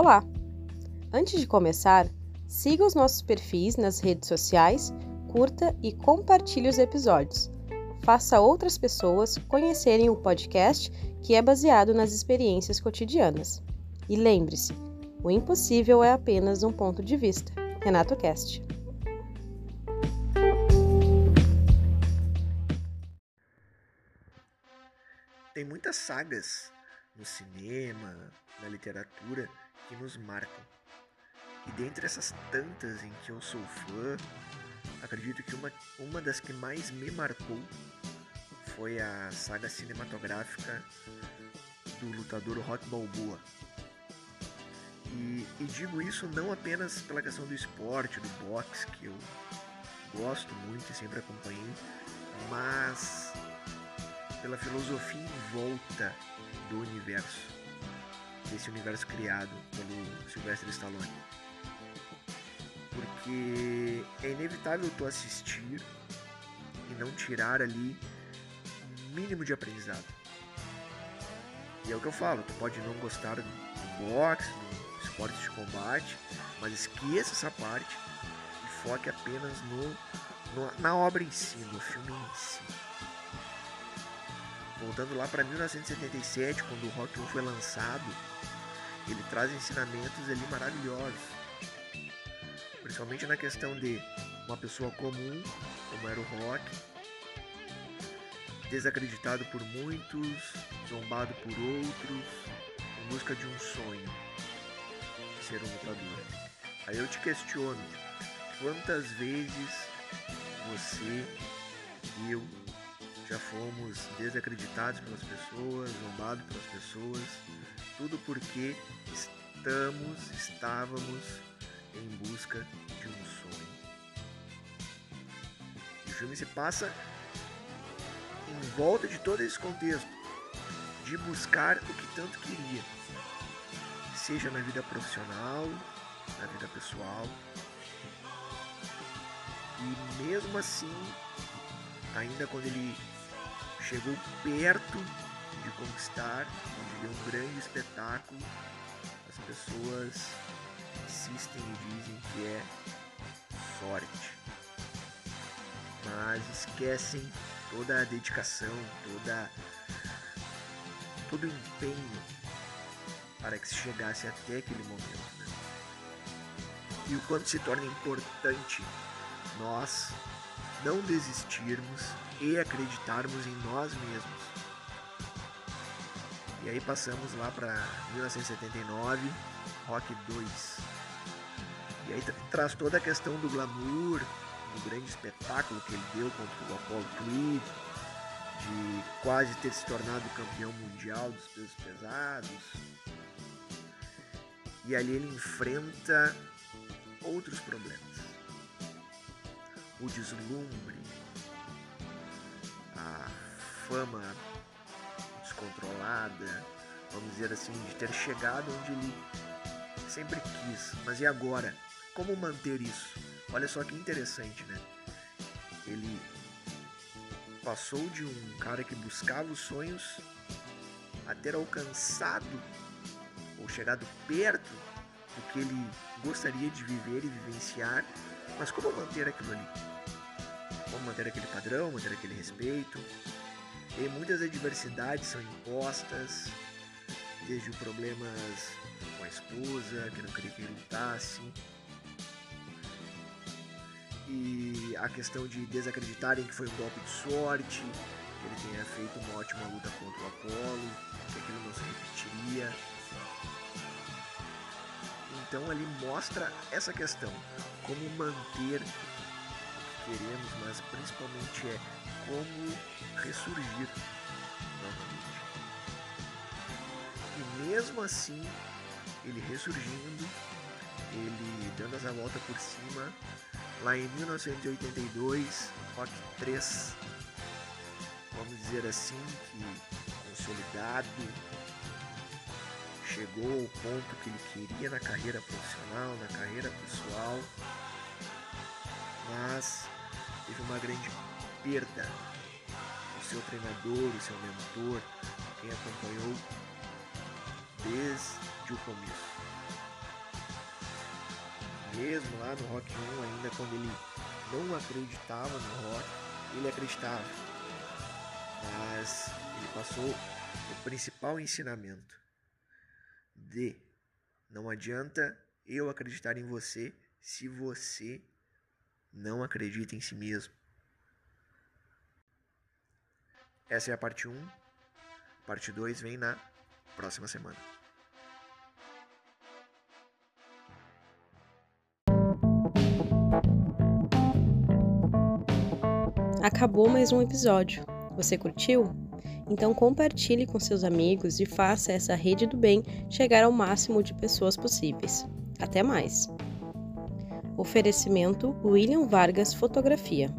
Olá! Antes de começar, siga os nossos perfis nas redes sociais, curta e compartilhe os episódios. Faça outras pessoas conhecerem o podcast que é baseado nas experiências cotidianas. E lembre-se, o impossível é apenas um ponto de vista. Renato Cast. Tem muitas sagas no cinema, na literatura que nos marcam. E dentre essas tantas em que eu sou fã, acredito que uma, uma das que mais me marcou foi a saga cinematográfica do lutador Rock Balboa. E, e, digo isso não apenas pela questão do esporte, do boxe, que eu gosto muito e sempre acompanhei, mas pela filosofia em volta do universo, desse universo criado pelo Sylvester Stallone. Porque é inevitável tu assistir e não tirar ali um mínimo de aprendizado. E é o que eu falo, tu pode não gostar do boxe, do esporte de combate, mas esqueça essa parte e foque apenas no, no na obra em si, no filme em si voltando lá para 1977, quando o Rock 1 foi lançado, ele traz ensinamentos ali maravilhosos. Principalmente na questão de uma pessoa comum, como era o Rock, desacreditado por muitos, zombado por outros, em busca de um sonho, ser um lutador. Aí eu te questiono, quantas vezes você, eu, já fomos desacreditados pelas pessoas, zombados pelas pessoas, tudo porque estamos, estávamos em busca de um sonho. O filme se passa em volta de todo esse contexto, de buscar o que tanto queria, seja na vida profissional, na vida pessoal. E mesmo assim, ainda quando ele chegou perto de conquistar, onde deu um grande espetáculo, as pessoas insistem e dizem que é sorte. Mas esquecem toda a dedicação, toda todo o empenho para que se chegasse até aquele momento. Né? E o quanto se torna importante nós não desistirmos e acreditarmos em nós mesmos. E aí passamos lá para 1979, Rock 2. E aí traz toda a questão do glamour, do grande espetáculo que ele deu contra o Apollo Creed, de quase ter se tornado campeão mundial dos pesos pesados. E ali ele enfrenta outros problemas. O deslumbre, a fama descontrolada, vamos dizer assim, de ter chegado onde ele sempre quis. Mas e agora? Como manter isso? Olha só que interessante, né? Ele passou de um cara que buscava os sonhos a ter alcançado ou chegado perto do que ele gostaria de viver e vivenciar, mas como manter aquilo ali? Como manter aquele padrão, manter aquele respeito? E muitas adversidades são impostas, desde problemas com a esposa, que não queria que ele lutasse, e a questão de desacreditarem que foi um golpe de sorte, que ele tenha feito uma ótima luta contra o Apollo, que aquilo não se repetiria. Então ele mostra essa questão, como manter o que queremos, mas principalmente é como ressurgir novamente. E mesmo assim, ele ressurgindo, ele dando essa volta por cima, lá em 1982, Rock 3, vamos dizer assim, que consolidado, chegou ao ponto que ele queria na carreira profissional, na carreira pessoal, mas teve uma grande perda. O seu treinador, o seu mentor, quem acompanhou desde o começo. Mesmo lá no Rock 1, ainda quando ele não acreditava no rock, ele acreditava. Mas ele passou o principal ensinamento de não adianta eu acreditar em você se você não acredita em si mesmo. Essa é a parte 1. Parte 2 vem na próxima semana. Acabou mais um episódio. Você curtiu? Então compartilhe com seus amigos e faça essa rede do bem chegar ao máximo de pessoas possíveis. Até mais! Oferecimento William Vargas Fotografia.